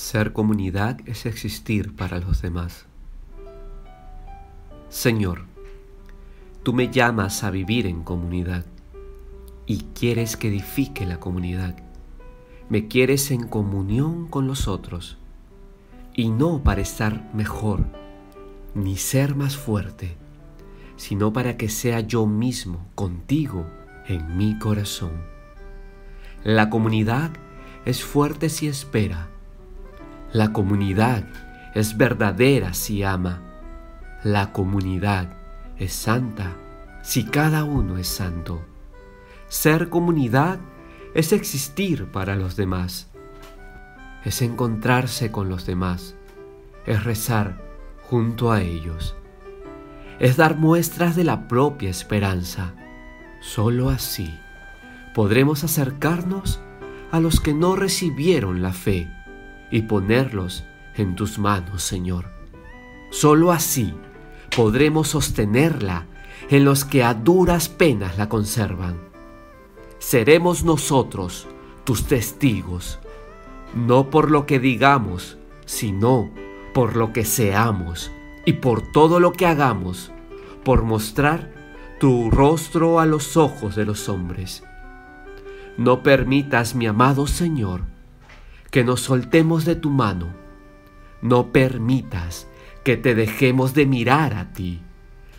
Ser comunidad es existir para los demás. Señor, tú me llamas a vivir en comunidad y quieres que edifique la comunidad. Me quieres en comunión con los otros y no para estar mejor ni ser más fuerte, sino para que sea yo mismo contigo en mi corazón. La comunidad es fuerte si espera la comunidad es verdadera si ama. La comunidad es santa si cada uno es santo. Ser comunidad es existir para los demás. Es encontrarse con los demás. Es rezar junto a ellos. Es dar muestras de la propia esperanza. Solo así podremos acercarnos a los que no recibieron la fe y ponerlos en tus manos, Señor. Solo así podremos sostenerla en los que a duras penas la conservan. Seremos nosotros tus testigos, no por lo que digamos, sino por lo que seamos y por todo lo que hagamos, por mostrar tu rostro a los ojos de los hombres. No permitas, mi amado Señor, que nos soltemos de tu mano. No permitas que te dejemos de mirar a ti.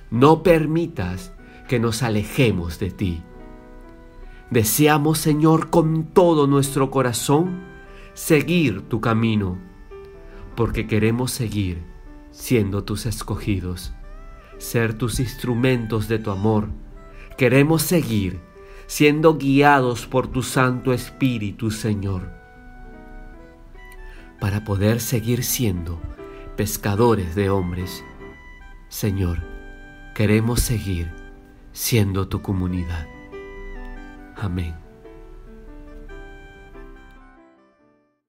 No permitas que nos alejemos de ti. Deseamos, Señor, con todo nuestro corazón, seguir tu camino, porque queremos seguir siendo tus escogidos, ser tus instrumentos de tu amor. Queremos seguir siendo guiados por tu Santo Espíritu, Señor para poder seguir siendo pescadores de hombres. Señor, queremos seguir siendo tu comunidad. Amén.